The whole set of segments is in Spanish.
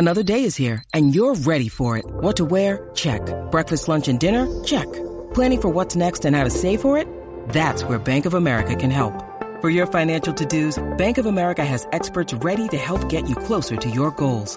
Another day is here, and you're ready for it. What to wear? Check. Breakfast, lunch, and dinner? Check. Planning for what's next and how to save for it? That's where Bank of America can help. For your financial to-dos, Bank of America has experts ready to help get you closer to your goals.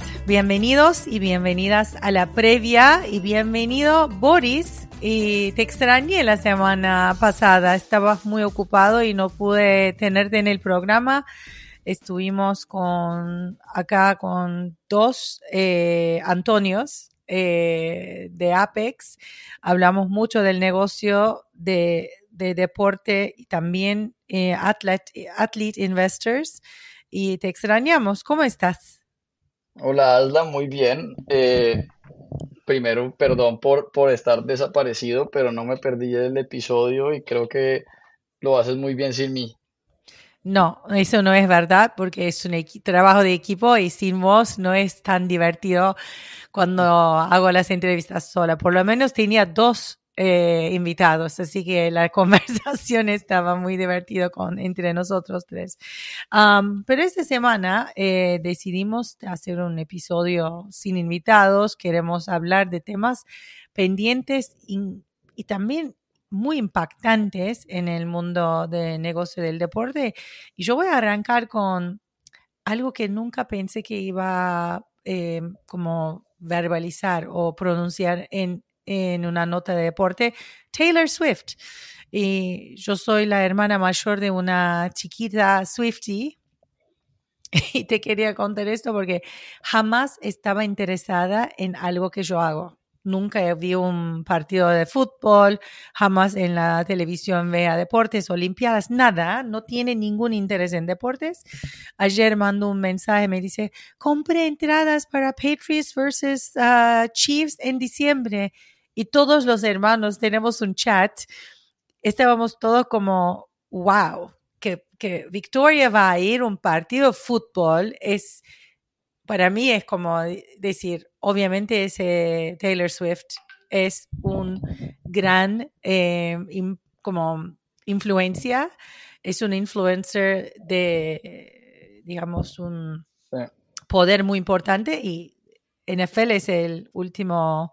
Bienvenidos y bienvenidas a la previa y bienvenido Boris. Y te extrañé la semana pasada, estabas muy ocupado y no pude tenerte en el programa. Estuvimos con acá con dos eh, Antonios eh, de Apex. Hablamos mucho del negocio de, de deporte y también eh, athlete, athlete Investors. Y te extrañamos. ¿Cómo estás? Hola, Alda, muy bien. Eh, primero, perdón por, por estar desaparecido, pero no me perdí el episodio y creo que lo haces muy bien sin mí. No, eso no es verdad porque es un trabajo de equipo y sin vos no es tan divertido cuando hago las entrevistas sola. Por lo menos tenía dos eh, invitados, así que la conversación estaba muy divertida con, entre nosotros tres. Pero esta semana eh, decidimos hacer un episodio sin invitados, queremos hablar de temas pendientes y, y también muy impactantes en el mundo del negocio del deporte. Y yo voy a arrancar con algo que nunca pensé que iba eh, como verbalizar o pronunciar en, en una nota de deporte, Taylor Swift. Y yo soy la hermana mayor de una chiquita Swiftie. Y te quería contar esto porque jamás estaba interesada en algo que yo hago. Nunca vi un partido de fútbol, jamás en la televisión vea deportes, olimpiadas, nada, no tiene ningún interés en deportes. Ayer mandó un mensaje, me dice, compré entradas para Patriots versus uh, Chiefs en diciembre y todos los hermanos tenemos un chat. Estábamos todos como, wow, que, que Victoria va a ir a un partido de fútbol es para mí es como decir, obviamente ese Taylor Swift es un gran eh, como influencia, es un influencer de, digamos, un poder muy importante y NFL es el último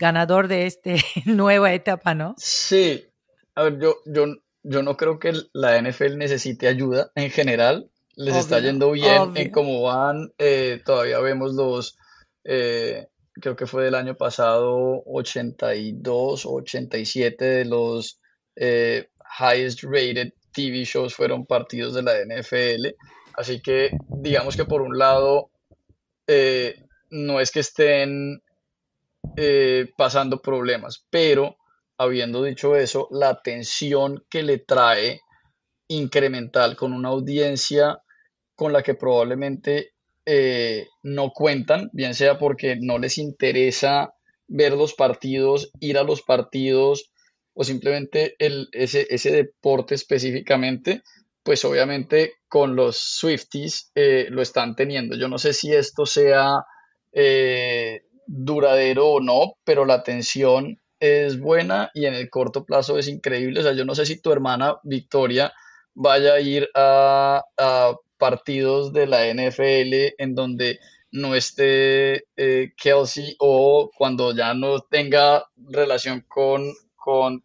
ganador de esta nueva etapa, ¿no? Sí, a ver, yo, yo, yo no creo que la NFL necesite ayuda en general les está yendo bien en cómo van. Eh, todavía vemos los, eh, creo que fue del año pasado, 82 o 87 de los eh, highest rated TV shows fueron partidos de la NFL. Así que digamos que por un lado, no es que estén pasando problemas, pero habiendo dicho eso, la atención que le trae incremental con una audiencia con la que probablemente eh, no cuentan, bien sea porque no les interesa ver los partidos, ir a los partidos o simplemente el, ese, ese deporte específicamente, pues obviamente con los Swifties eh, lo están teniendo. Yo no sé si esto sea eh, duradero o no, pero la atención es buena y en el corto plazo es increíble. O sea, yo no sé si tu hermana Victoria vaya a ir a, partidos de la NFL en donde no esté eh, Kelsey o cuando ya no tenga relación con, con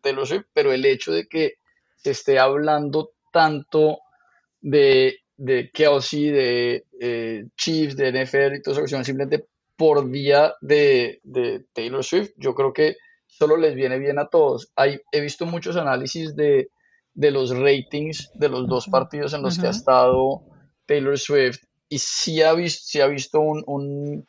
pero el hecho de que se esté hablando tanto de, de Kelsey, de eh, Chiefs, de NFL y todo eso, simplemente por día de, Taylor Swift. Yo creo que solo les viene bien a todos. Hay, he visto muchos análisis de, los ratings de los dos partidos en los que ha estado Taylor Swift y sí ha visto, ha visto un,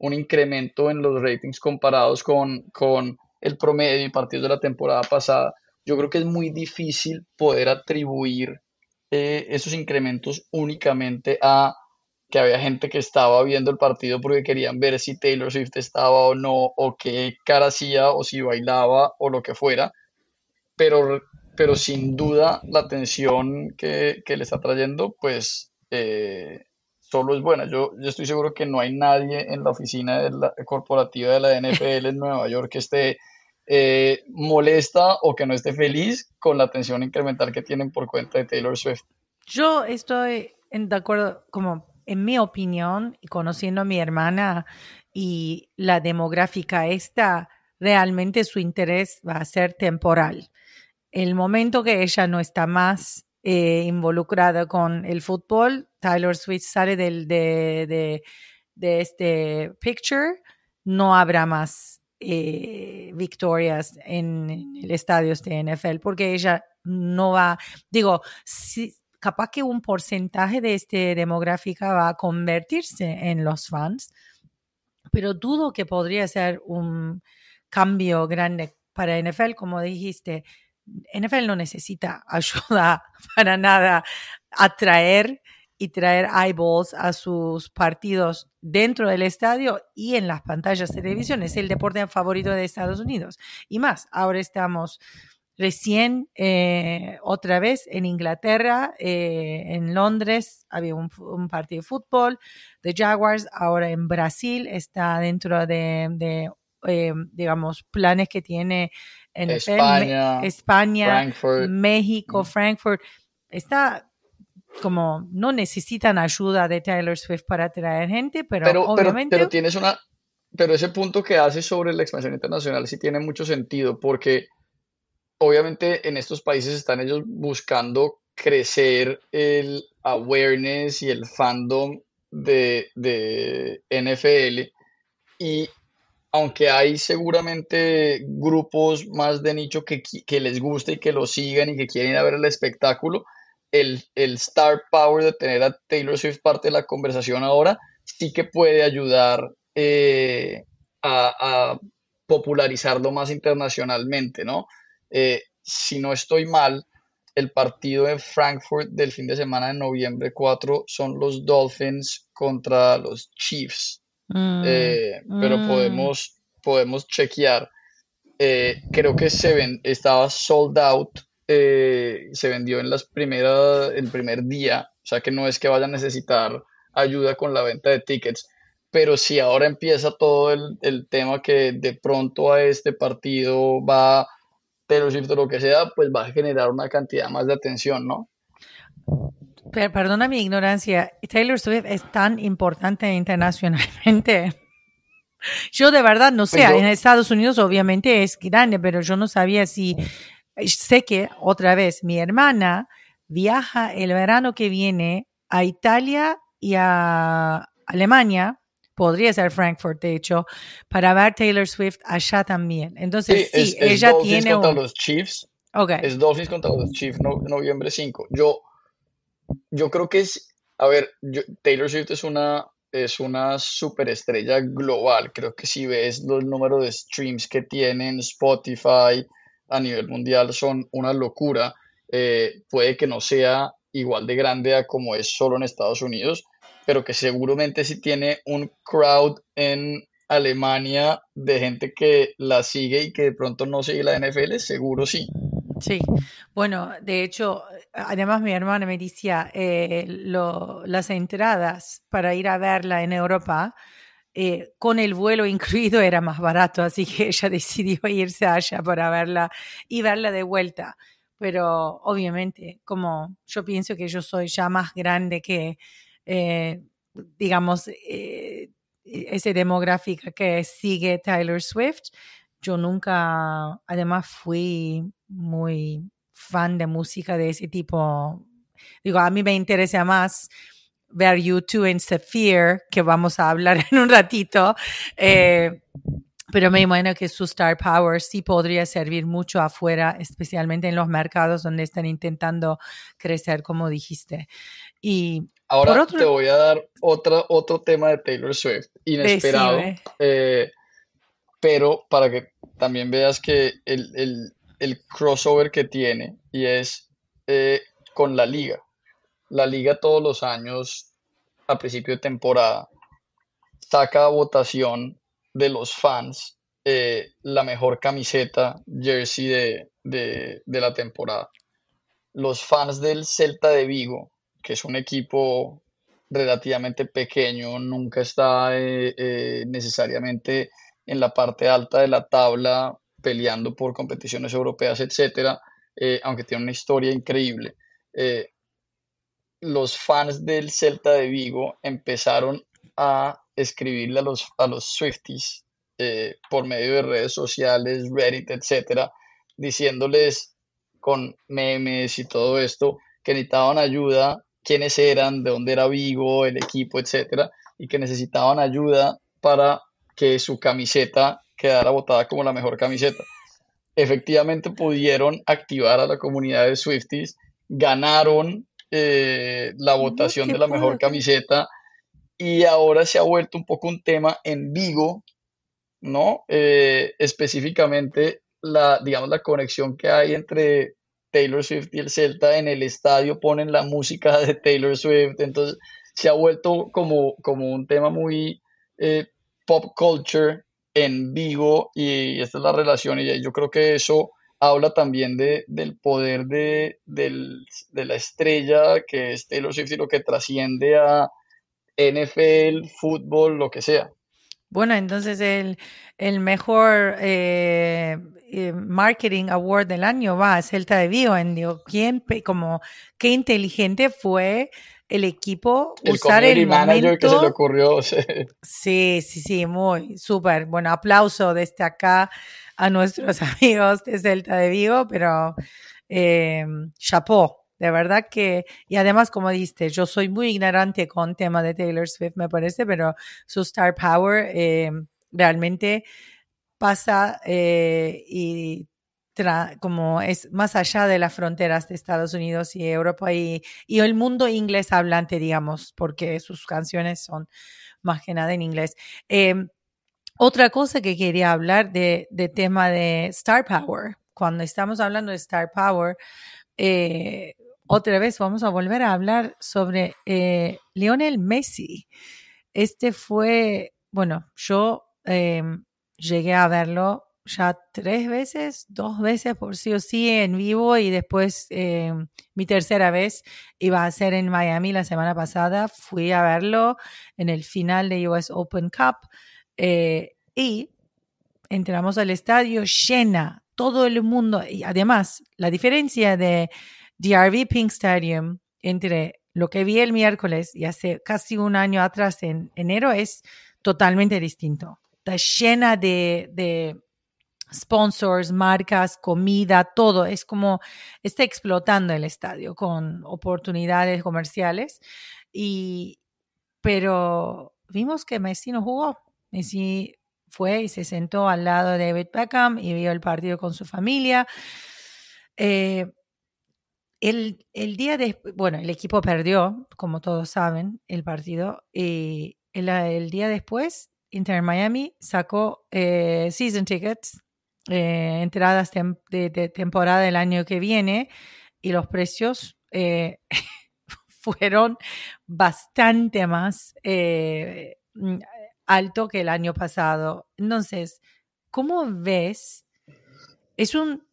incremento en los ratings comparados con, con el promedio y partidos de la temporada pasada. Yo creo que es muy difícil poder atribuir eh, esos incrementos únicamente a que había gente que estaba viendo el partido porque querían ver si Taylor Swift estaba o no, o qué cara hacía, o si bailaba, o lo que fuera. Pero, pero sin duda la atención que, le está trayendo, pues eh, solo es buena. Yo, yo estoy seguro que no hay nadie en la oficina de la, corporativa de la NFL en Nueva York que esté eh, molesta o que no esté feliz con la atención incremental que tienen por cuenta de Taylor Swift. Yo estoy de acuerdo, como en mi opinión, y conociendo a mi hermana y la demográfica esta, realmente su interés va a ser temporal. El momento que ella no está más eh, involucrada con el fútbol, Tyler Swift sale del, de, de, este picture, no habrá más eh, victorias en, el estadio de NFL porque ella no va, digo, si, capaz que un porcentaje de este demográfica va a convertirse en los fans, pero dudo que podría ser un cambio grande para NFL, como dijiste. NFL no necesita ayuda para nada a traer y traer eyeballs a sus partidos dentro del estadio y en las pantallas de televisión. Es el deporte favorito de Estados Unidos. Y más, ahora estamos Recién, eh, otra vez en Inglaterra, eh, en Londres, había un, partido de fútbol de Jaguars. Ahora en Brasil está dentro de, eh, digamos, planes que tiene en España, España México, mm. Frankfurt. Está como no necesitan ayuda de Taylor Swift para traer gente, pero, pero obviamente. pero tienes una. Pero ese punto que hace sobre la expansión internacional sí tiene mucho sentido, porque obviamente en estos países están ellos buscando crecer el awareness y el fandom de, NFL y aunque hay seguramente grupos más de nicho que, les guste y que lo sigan y que quieren ver el espectáculo, el, star power de tener a Taylor Swift parte de la conversación ahora sí que puede ayudar eh, a, a popularizarlo más internacionalmente, ¿no? Eh, si no estoy mal, el partido de Frankfurt del fin de semana de noviembre 4 son los Dolphins contra los Chiefs. Mm, eh, pero mm. podemos, podemos chequear. Eh, creo que se ven, estaba sold out, se vendió en las primeras, el primer día, o sea que no es que vaya a necesitar ayuda con la venta de tickets, pero si ahora empieza todo el, el tema que de pronto a este partido va Taylor Swift o lo que sea, pues va a generar una cantidad más de atención, ¿no? perdona mi ignorancia, Taylor Swift es tan importante internacionalmente. Yo de verdad no sé, en Estados Unidos obviamente es grande, pero yo no sabía si, sé que otra vez mi hermana viaja el verano que viene a Italia y a Alemania podría ser Frankfurt, de hecho, para ver Taylor Swift allá también. Entonces, sí, ella tiene contra los Chiefs. Okay. Es Dolphins contra los Chiefs, noviembre 5. Yo, yo creo que es, a ver, Taylor Swift es una, es una superestrella global. Creo que si ves los números de streams que tienen Spotify a nivel mundial son una locura. Eh, puede que no sea igual de grande a como es solo en Estados Unidos, pero que seguramente sí tiene un crowd en Alemania de gente que la sigue y que de pronto no sigue la NFL, seguro sí. Sí, bueno, de hecho, además mi hermana me decía, eh, las entradas para ir a verla en Europa, eh, con el vuelo incluido era más barato, así que ella decidió irse allá para verla y verla de vuelta. Pero obviamente, como yo pienso que yo soy ya más grande que eh, digamos, eh, ese demográfica que sigue Tyler Swift. Yo nunca, además, fui muy fan de música de ese tipo. Digo, a mí me interesa más ver YouTube en Sphere, que vamos a hablar en un ratito. Eh, pero me imagino que su Star Power sí podría servir mucho afuera, especialmente en los mercados donde están intentando crecer, como dijiste. Y ahora te voy a dar otro, otro tema de Taylor Swift, inesperado, eh, pero para que también veas que el, crossover que tiene y es eh, con la liga. La liga todos los años, a principio de temporada, saca votación de los fans eh, la mejor camiseta, jersey de, la temporada. Los fans del Celta de Vigo, que es un equipo relativamente pequeño, nunca está eh, eh, necesariamente en la parte alta de la tabla peleando por competiciones europeas, etcétera, aunque tiene una historia increíble. los fans del Celta de Vigo empezaron a escribirle a los, a los Swifties eh, por medio de redes sociales, Reddit, etcétera, diciéndoles con memes y todo esto que necesitaban ayuda, quiénes eran, de dónde era Vigo, el equipo, etcétera, y que necesitaban ayuda para que su camiseta quedara votada como la mejor camiseta. Efectivamente pudieron activar a la comunidad de Swifties, ganaron eh, la votación de la mejor camiseta y ahora se ha vuelto un poco un tema en Vigo, ¿no? Eh, específicamente la, digamos, la conexión que hay entre Taylor Swift y el Celta en el estadio ponen la música de Taylor Swift, entonces se ha vuelto como, como un tema muy eh, pop culture en vivo y esta es la relación y yo creo que eso habla también de, del poder de, de la estrella que es Taylor Swift y lo que trasciende a NFL, fútbol, lo que sea. Bueno, entonces el, el mejor eh, eh, marketing award del año va a Celta de Vigo. En, digo, ¿quién, como, qué inteligente fue el equipo el usar el manager que se le ocurrió. Sí, sí, sí, muy súper. Bueno, aplauso desde acá a nuestros amigos de Celta de Vigo, pero eh, chapeau, de verdad que, y además, como diste, yo soy muy ignorante con tema de Taylor Swift, me parece, pero su star power eh, realmente pasa eh, y como es más allá de las fronteras de Estados Unidos y Europa y, y, el mundo inglés hablante, digamos, porque sus canciones son más que nada en inglés. Eh, otra cosa que quería hablar de, de, tema de Star Power, cuando estamos hablando de Star Power, eh, otra vez vamos a volver a hablar sobre eh, Lionel Messi. Este fue, bueno, yo em, llegué a verlo ya tres veces, dos veces por sí o sí en vivo y después em, mi tercera vez iba a ser en Miami la semana pasada. Fui a verlo en el final de US Open Cup eh, y entramos al estadio llena, todo el mundo. Y además, la diferencia de DRV Pink Stadium entre lo que vi el miércoles y hace casi un año atrás en enero es totalmente distinto. Está llena de, de sponsors, marcas, comida, todo. Es como está explotando el estadio con oportunidades comerciales. Y, pero vimos que Messi no jugó. Messi fue y se sentó al lado de David Beckham y vio el partido con su familia. Eh, el, el día de, bueno, el equipo perdió, como todos saben, el partido. Y el, día después, Inter Miami sacó eh, season tickets, eh, entradas de, temporada del año que viene, y los precios eh, fueron bastante más mm, alto que el año pasado. Entonces, ¿cómo ves? Es un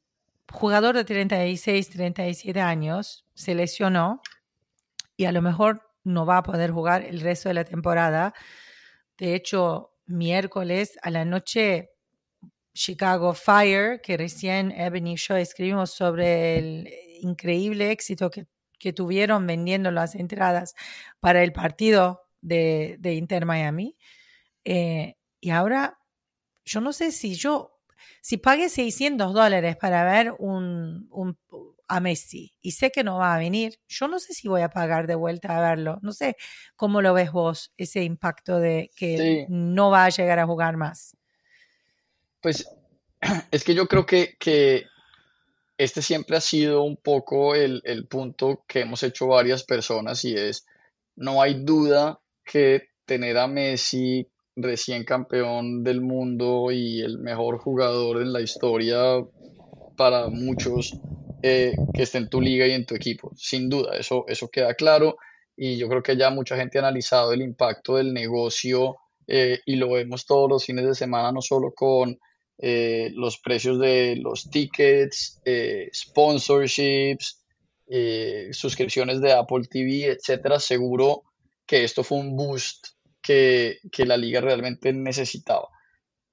jugador de 36, 37 años se lesionó y a lo mejor no va a poder jugar el resto de la temporada. De hecho, miércoles a la noche, Chicago Fire, que recién Ebony y yo escribimos sobre el increíble éxito que, tuvieron vendiendo las entradas para el partido de, Inter Miami. Eh, y ahora, yo no sé si yo si pagué 600 dólares para ver un, a Messi y sé que no va a venir, yo no sé si voy a pagar de vuelta a verlo. No sé cómo lo ves vos, ese impacto de que no va a llegar a jugar más. Pues es que yo creo que, que este siempre ha sido un poco el, el punto que hemos hecho varias personas y es, no hay duda que tener a Messi recién campeón del mundo y el mejor jugador en la historia para muchos eh, que esté en tu liga y en tu equipo. Sin duda, eso, eso queda claro y yo creo que ya mucha gente ha analizado el impacto del negocio eh, y lo vemos todos los fines de semana, no solo con eh, los precios de los tickets, sponsorships, suscripciones de Apple TV, etcétera. Seguro que esto fue un boost que, que la liga realmente necesitaba.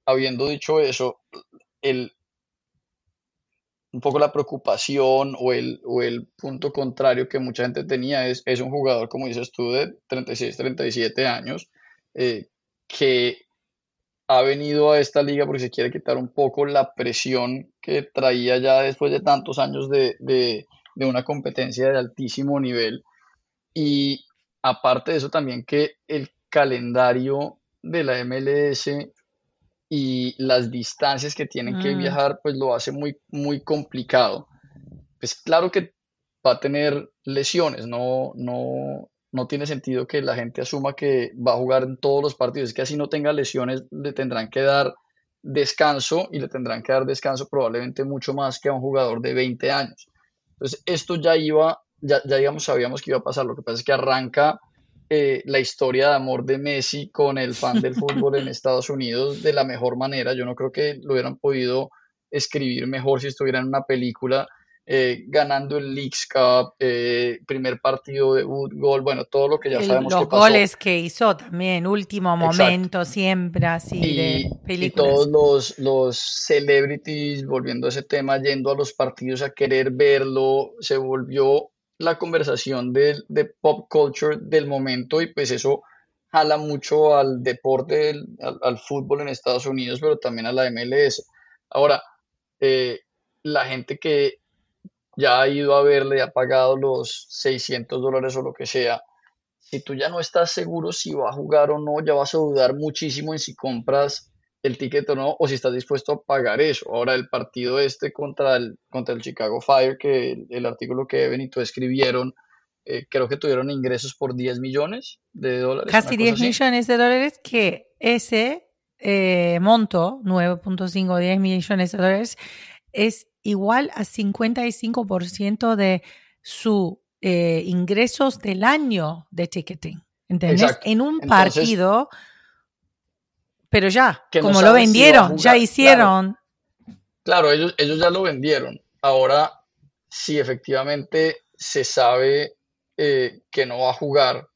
Habiendo dicho eso, el, un poco la preocupación o el, o el punto contrario que mucha gente tenía es, es un jugador, como dices tú, de 36, 37 años, eh, que ha venido a esta liga porque se quiere quitar un poco la presión que traía ya después de tantos años de, de, de una competencia de altísimo nivel. Y aparte de eso también que el calendario de la MLS y las distancias que tienen que mm. viajar, pues lo hace muy, muy complicado. Pues claro que va a tener lesiones, no, no, no tiene sentido que la gente asuma que va a jugar en todos los partidos, es que así no tenga lesiones, le tendrán que dar descanso y le tendrán que dar descanso probablemente mucho más que a un jugador de 20 años. Entonces, esto ya iba, ya, ya digamos, sabíamos que iba a pasar, lo que pasa es que arranca eh, la historia de amor de Messi con el fan del fútbol en Estados Unidos de la mejor manera. Yo no creo que lo hubieran podido escribir mejor si estuviera en una película. Eh, ganando el Leagues Cup, eh, primer partido de gol, bueno, todo lo que ya sabemos los que pasó. goles que hizo también, último momento, siempre así de películas. Y todos los, los celebrities, volviendo a ese tema, yendo a los partidos a querer verlo, se volvió la conversación de, de, pop culture del momento y pues eso jala mucho al deporte, al, fútbol en Estados Unidos, pero también a la MLS. Ahora, eh, la gente que ya ha ido a verle, ha pagado los 600 dólares o lo que sea, si tú ya no estás seguro si va a jugar o no, ya vas a dudar muchísimo en si compras el ticket o no, o si estás dispuesto a pagar eso. Ahora, el partido este contra el, contra el Chicago Fire, que el, artículo que Evan y tú escribieron, eh, creo que tuvieron ingresos por 10 millones de dólares. Casi 10 millones de dólares, que ese eh, monto, 9.5, 10 millones de dólares, es igual a 55% de su eh, ingresos del año de ticketing. ¿Entendés? En un partido pero ya, como lo vendieron, ya hicieron. Claro, ellos, ellos ya lo vendieron. Ahora, si efectivamente se sabe eh, que no va a jugar,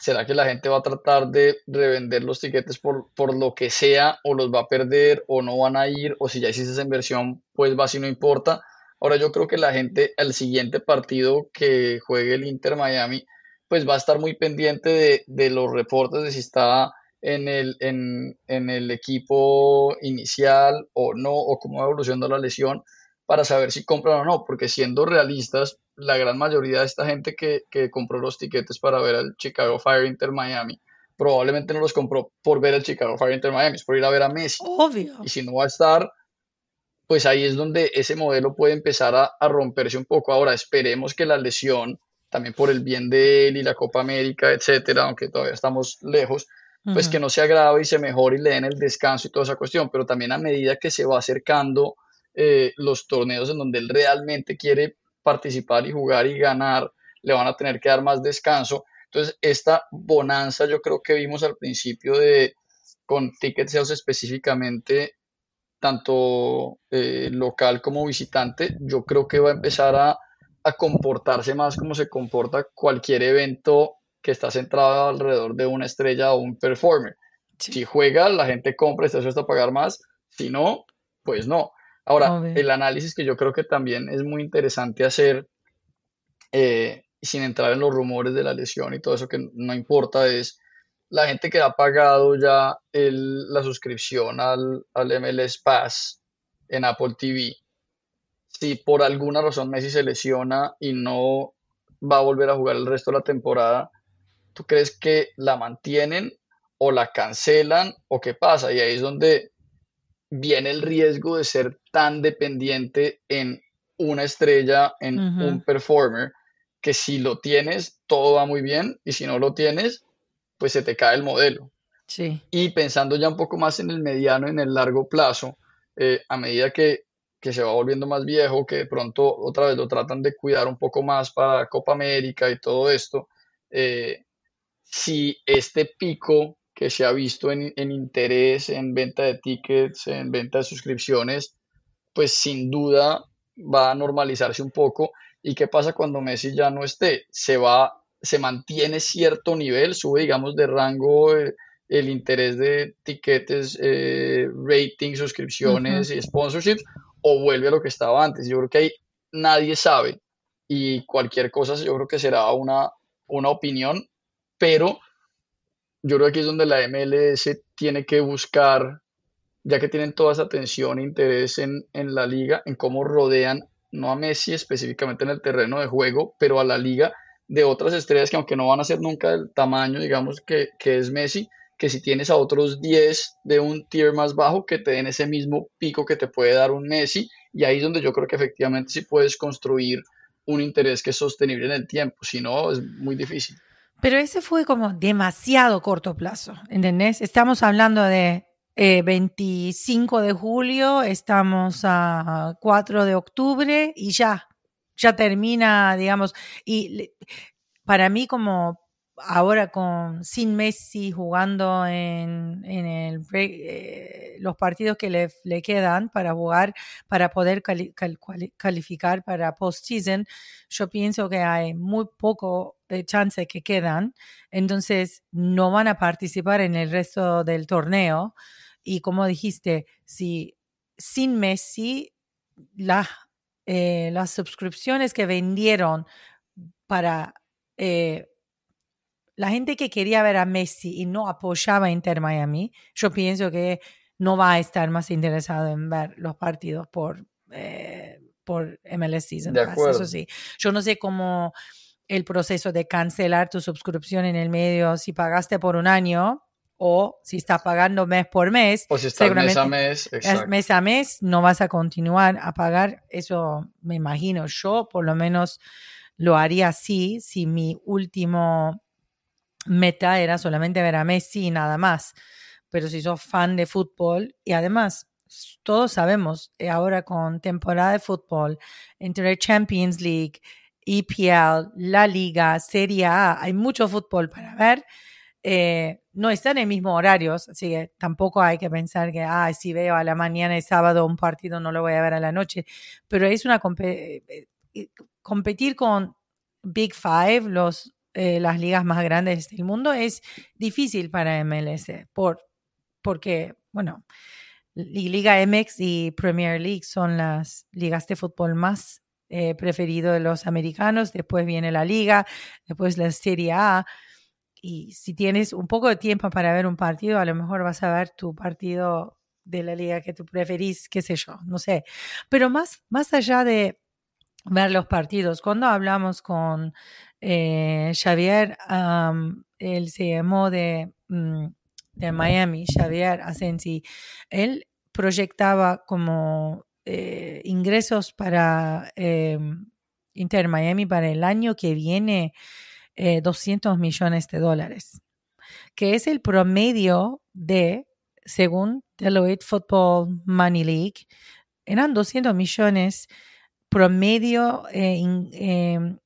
¿será que la gente va a tratar de revender los tiquetes por, por lo que sea o los va a perder o no van a ir o si ya hiciste esa inversión, pues va si no importa? Ahora yo creo que la gente al siguiente partido que juegue el Inter Miami, pues va a estar muy pendiente de, de los reportes de si está en el, en, en el equipo inicial o no, o cómo va evolucionando la lesión, para saber si compran o no, porque siendo realistas, la gran mayoría de esta gente que, que compró los tiquetes para ver al Chicago Fire Inter Miami, probablemente no los compró por ver al Chicago Fire Inter Miami, es por ir a ver a Messi. Obvio. Y si no va a estar, pues ahí es donde ese modelo puede empezar a, a romperse un poco. Ahora esperemos que la lesión, también por el bien de él y la Copa América, etcétera, aunque todavía estamos lejos, pues que no se agrave y se mejore y le den el descanso y toda esa cuestión, pero también a medida que se va acercando eh, los torneos en donde él realmente quiere participar y jugar y ganar, le van a tener que dar más descanso. Entonces, esta bonanza yo creo que vimos al principio de con Ticket Sales específicamente, tanto eh, local como visitante, yo creo que va a empezar a, a comportarse más como se comporta cualquier evento que está centrado alrededor de una estrella o un performer. Si juega, la gente compra, está dispuesto a pagar más. Si no, pues no. Ahora, el análisis que yo creo que también es muy interesante hacer, eh, sin entrar en los rumores de la lesión y todo eso que no importa, es la gente que ha pagado ya la suscripción al, al MLS Pass en Apple TV si por alguna razón Messi se lesiona y no va a volver a jugar el resto de la temporada, ¿tú crees que la mantienen o la cancelan o qué pasa? Y ahí es donde viene el riesgo de ser tan dependiente en una estrella, en un performer, que si lo tienes, todo va muy bien y si no lo tienes, pues se te cae el modelo. Sí. Y pensando ya un poco más en el mediano, en el largo plazo, eh, a medida que, se va volviendo más viejo, que de pronto otra vez lo tratan de cuidar un poco más para Copa América y todo esto, eh, si este pico que se ha visto en, en, interés, en venta de tickets, en venta de suscripciones, pues sin duda va a normalizarse un poco. ¿Y qué pasa cuando Messi ya no esté? Se va, se mantiene cierto nivel, sube, digamos, de rango eh, el interés de tiquetes, eh, rating, suscripciones y sponsorships, o vuelve a lo que estaba antes. Yo creo que ahí nadie sabe y cualquier cosa yo creo que será una, una opinión, pero yo creo que aquí es donde la MLS tiene que buscar, ya que tienen toda esa atención e interés en, la liga, en cómo rodean, no a Messi específicamente en el terreno de juego, pero a la liga de otras estrellas que aunque no van a ser nunca del tamaño, digamos, que, es Messi, que si tienes a otros 10 de un tier más bajo que te den ese mismo pico que te puede dar un Messi, y ahí es donde yo creo que efectivamente sí puedes construir un interés que es sostenible en el tiempo, si no es muy difícil. Pero ese fue como demasiado corto plazo, ¿entendés? Estamos hablando de 25 eh, de julio, estamos a 4 de octubre y ya, ya termina, digamos, y para mí como ahora con sin Messi jugando en, el eh, los partidos que le, le, quedan para jugar, para poder calificar para postseason, yo pienso que hay muy poco de chance que quedan, entonces no van a participar en el resto del torneo. Y como dijiste, si sin Messi, eh, las suscripciones que vendieron para eh, la gente que quería ver a Messi y no apoyaba a Inter Miami, yo pienso que no va a estar más interesado en ver los partidos por, eh, por MLS Season Pass. Eso sí, yo no sé cómo el proceso de cancelar tu suscripción en el medio, si pagaste por un año o si estás pagando mes por mes, o si estás mes a mes, mes a mes, no vas a continuar a pagar. Eso me imagino. Yo por lo menos lo haría así si mi último meta era solamente ver a Messi y nada más. Pero si sos fan de fútbol y además todos sabemos eh, ahora con temporada de fútbol, entre Champions League, EPL, la Liga, Serie A, hay mucho fútbol para ver. Eh, no están en mismo horarios, así que tampoco hay que pensar que, ah, si veo a la mañana y sábado un partido no lo voy a ver a la noche, pero es una eh, competir con Big Five, los eh, las ligas más grandes del mundo, es difícil para MLS por, porque, bueno, Liga MX y Premier League son las ligas de fútbol más eh, preferido de los americanos, después viene la liga, después la Serie A. Y si tienes un poco de tiempo para ver un partido, a lo mejor vas a ver tu partido de la liga que tú preferís, qué sé yo, no sé. Pero más, más allá de ver los partidos, cuando hablamos con eh, Xavier, el CMO de, mm, de Miami, Xavier Asensi, él proyectaba como eh, ingresos para em, Inter Miami para el año que viene 200 eh, millones de dólares, que es el promedio de, según Deloitte Football Money League, eran 200 millones promedio em,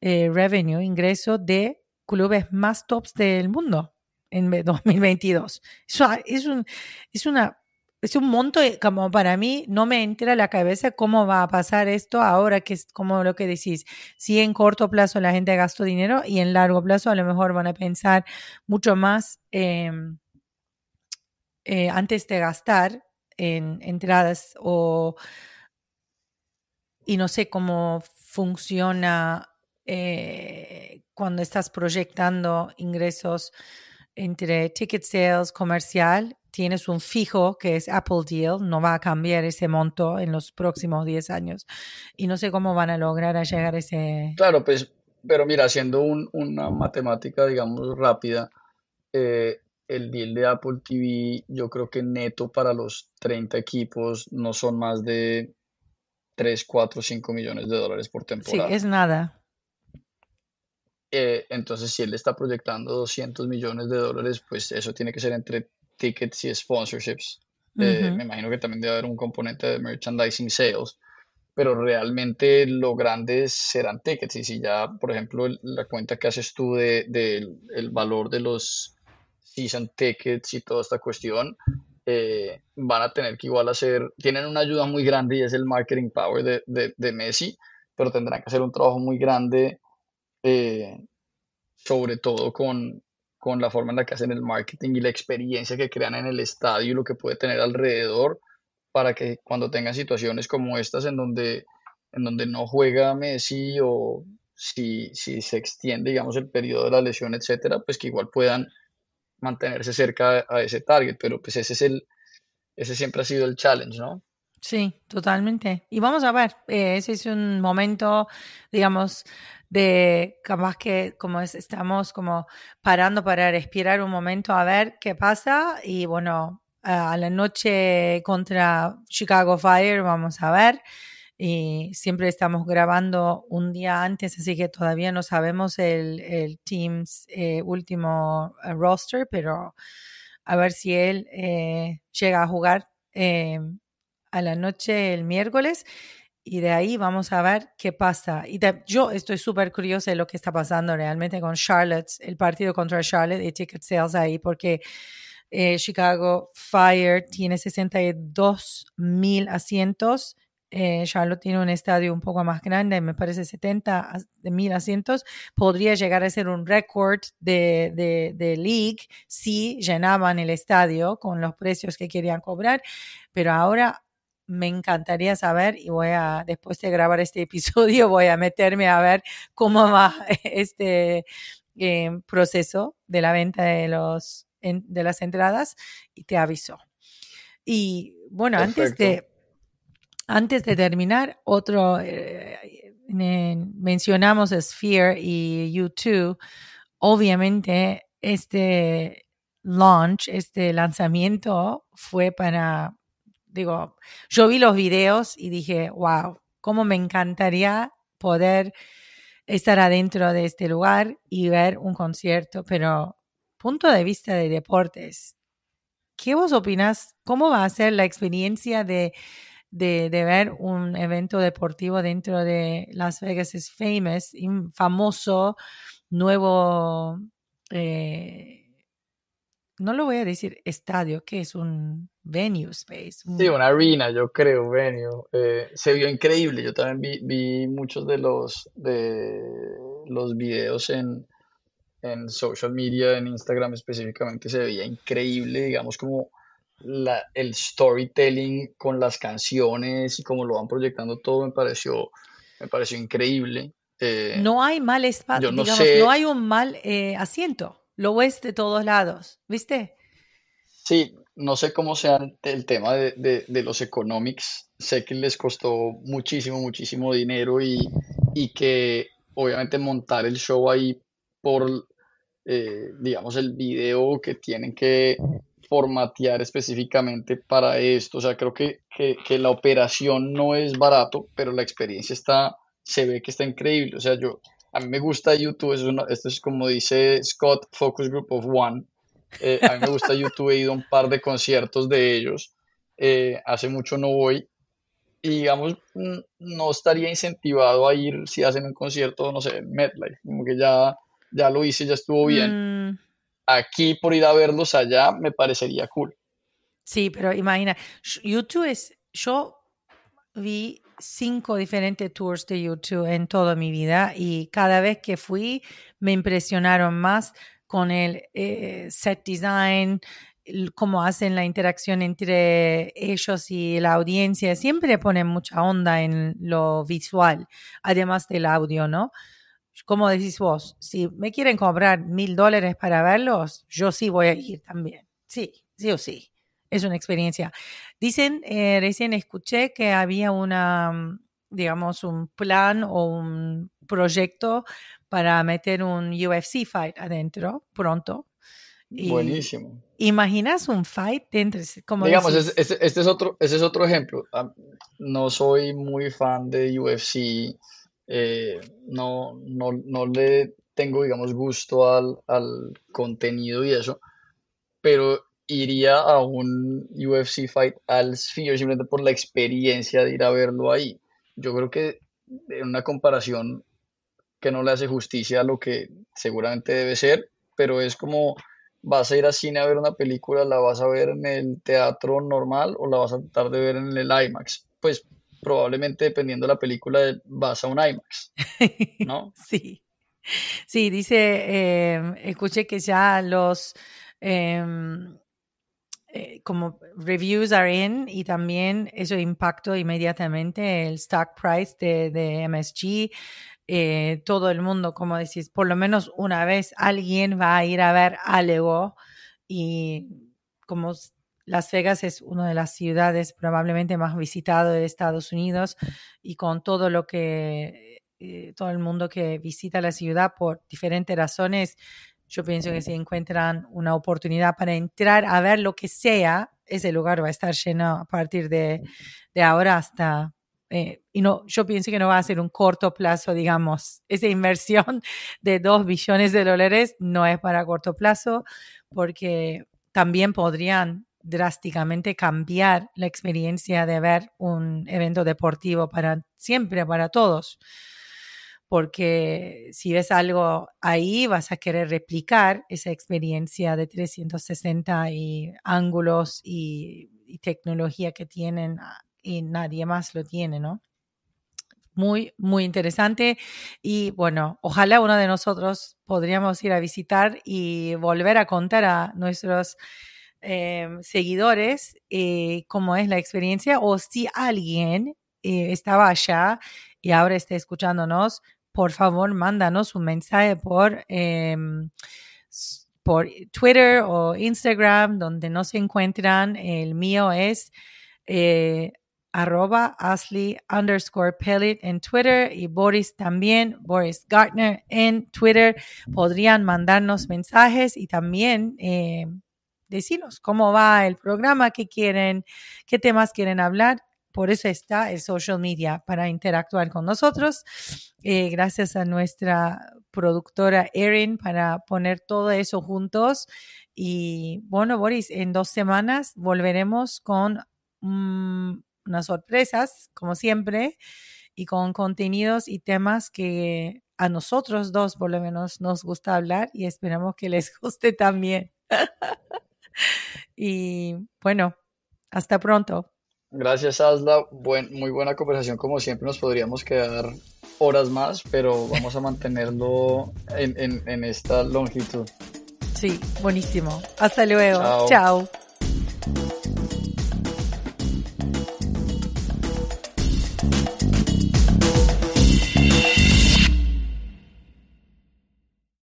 revenue, ingreso de clubes más tops del mundo en 2022. Eso es, un, es, una, es un monto como para mí no me entra la cabeza cómo va a pasar esto ahora que es como lo que decís. Si en corto plazo la gente gastó dinero y en largo plazo a lo mejor van a pensar mucho más eh, antes de gastar en entradas o y no sé cómo funciona eh, cuando estás proyectando ingresos entre ticket sales comercial tienes un fijo que es Apple Deal, no va a cambiar ese monto en los próximos 10 años. Y no sé cómo van a lograr llegar a ese... Claro, pues, pero mira, haciendo una matemática, digamos, rápida, eh, el deal de Apple TV, yo creo que neto para los 30 equipos no son más de 3, 4, 5 millones de dólares por temporada. Sí, es nada. Eh, entonces, si él está proyectando 200 millones de dólares, pues eso tiene que ser entre tickets y sponsorships. Eh, me imagino que también debe haber un componente de merchandising sales, pero realmente lo grande serán tickets. Y si ya, por ejemplo, la cuenta que haces tú del de, el valor de los season tickets y toda esta cuestión, eh, van a tener que igual hacer, tienen una ayuda muy grande y es el marketing power de, de Messi, pero tendrán que hacer un trabajo muy grande eh, sobre todo con, con la forma en la que hacen el marketing y la experiencia que crean en el estadio y lo que puede tener alrededor para que cuando tengan situaciones como estas en donde, en donde no juega Messi o si, si se extiende, digamos, el periodo de la lesión, etcétera, pues que igual puedan mantenerse cerca a ese target, pero pues ese es el, ese siempre ha sido el challenge, ¿no? Sí, totalmente. Y vamos a ver, eh, ese es un momento, digamos, de capaz que como estamos como parando para respirar un momento a ver qué pasa y bueno, a la noche contra Chicago Fire vamos a ver y siempre estamos grabando un día antes, así que todavía no sabemos el, el Teams eh, último eh, roster, pero a ver si él eh, llega a jugar a la noche el miércoles y de ahí vamos a ver qué pasa. Y yo estoy súper curiosa de lo que está pasando realmente con Charlotte, el partido contra Charlotte y ticket sales ahí, porque eh, Chicago Fire tiene 62 mil asientos. Eh, Charlotte tiene un estadio un poco más grande, me parece 70 mil asientos. Podría llegar a ser un récord de, de, de league si llenaban el estadio con los precios que querían cobrar. Pero ahora me encantaría saber y voy a, después de grabar este episodio, voy a meterme a ver cómo va este eh, proceso de la venta de, los, de las entradas y te aviso. Y bueno, antes de, antes de terminar, otro, eh, mencionamos Sphere y YouTube. Obviamente, este launch, este lanzamiento fue para digo, yo vi los videos y dije, wow, cómo me encantaría poder estar adentro de este lugar y ver un concierto, pero punto de vista de deportes, ¿qué vos opinas? ¿Cómo va a ser la experiencia de, de, ver un evento deportivo dentro de Las Vegas es Famous, famoso nuevo, eh, no lo voy a decir estadio, que es un venue space. Sí, una arena, yo creo, venue. Eh, se vio increíble. Yo también vi, vi, muchos de los, de los videos en, en social media, en Instagram específicamente, se veía increíble, digamos, como la, el storytelling con las canciones y cómo lo van proyectando todo, me pareció, me pareció increíble. Eh, no hay mal espacio, no digamos, no hay un mal eh, asiento. Lo ves de todos lados, ¿viste? Sí, no sé cómo sea el tema de, los economics. Sé que les costó muchísimo, muchísimo dinero y, que obviamente montar el show ahí por, eh, digamos, el video que tienen que formatear específicamente para esto. O sea, creo que, la operación no es barato, pero la experiencia está, se ve que está increíble. O sea, yo, a mí me gusta YouTube, es esto es como dice Scott, Focus Group of One eh, a mí me gusta YouTube, he ido a un par de conciertos de ellos. Eh, hace mucho no voy. Y digamos, no estaría incentivado a ir si hacen un concierto, no sé, en MetLife. Como que ya, ya lo hice, ya estuvo bien. Mm. Aquí, por ir a verlos allá, me parecería cool. Sí, pero imagina, YouTube es. Yo vi cinco diferentes tours de YouTube en toda mi vida y cada vez que fui me impresionaron más con el eh, set design, cómo hacen la interacción entre ellos y la audiencia. Siempre ponen mucha onda en lo visual, además del audio, ¿no? Como decís vos, si me quieren cobrar mil dólares para verlos, yo sí voy a ir también. Sí, sí o sí. es una experiencia. Dicen, eh, recién escuché que había una, mm, digamos, un plan o un proyecto para meter un UFC fight adentro pronto. Buenísimo. ¿Imaginas un fight entre, como Digamos, este, es otro, ese es otro ejemplo. No soy muy fan de UFC, eh, no, no, no le tengo, digamos, gusto al, al contenido y eso, pero iría a un UFC fight al Sphere simplemente por la experiencia de ir a verlo ahí. Yo creo que en una comparación que no le hace justicia a lo que seguramente debe ser, pero es como vas a ir al cine a ver una película, la vas a ver en el teatro normal o la vas a tratar de ver en el IMAX. Pues probablemente dependiendo de la película vas a un IMAX, ¿no? sí. Sí, dice, em, escuché que ya los em, eh, como reviews are in y también eso impactó inmediatamente el stock price de, de MSG. Eh, todo el mundo, como decís, por lo menos una vez alguien va a ir a ver algo y como Las Vegas es una de las ciudades probablemente más visitadas de Estados Unidos y con todo lo que eh, todo el mundo que visita la ciudad por diferentes razones, yo pienso que si encuentran una oportunidad para entrar a ver lo que sea, ese lugar va a estar lleno a partir de, de ahora hasta eh, y no, yo pienso que no va a ser un corto plazo, digamos. Esa inversión de 2 billones de dólares no es para corto plazo porque también podrían drásticamente cambiar la experiencia de ver un evento deportivo para siempre, para todos. Porque si ves algo ahí, vas a querer replicar esa experiencia de 360 y ángulos y, y tecnología que tienen y nadie más lo tiene, ¿no? Muy, muy interesante. Y bueno, ojalá uno de nosotros podríamos ir a visitar y volver a contar a nuestros em, seguidores eh, cómo es la experiencia o si alguien eh, estaba allá y ahora está escuchándonos, por favor, mándanos un mensaje por, em, por Twitter o Instagram, donde no se encuentran. El mío es eh, arroba Ashley underscore Pellet en Twitter y Boris también, Boris Gartner en Twitter. Podrían mandarnos mensajes y también eh, decirnos cómo va el programa, qué quieren, qué temas quieren hablar. Por eso está el social media para interactuar con nosotros. Eh, gracias a nuestra productora Erin para poner todo eso juntos. Y bueno, Boris, en dos semanas volveremos con unas sorpresas, como siempre, y con contenidos y temas que a nosotros dos por lo menos nos gusta hablar y esperamos que les guste también. y bueno, hasta pronto. Gracias, Asla. Buen, muy buena conversación. Como siempre, nos podríamos quedar horas más, pero vamos a mantenerlo en, en esta longitud. Sí, buenísimo. Hasta luego. Chao.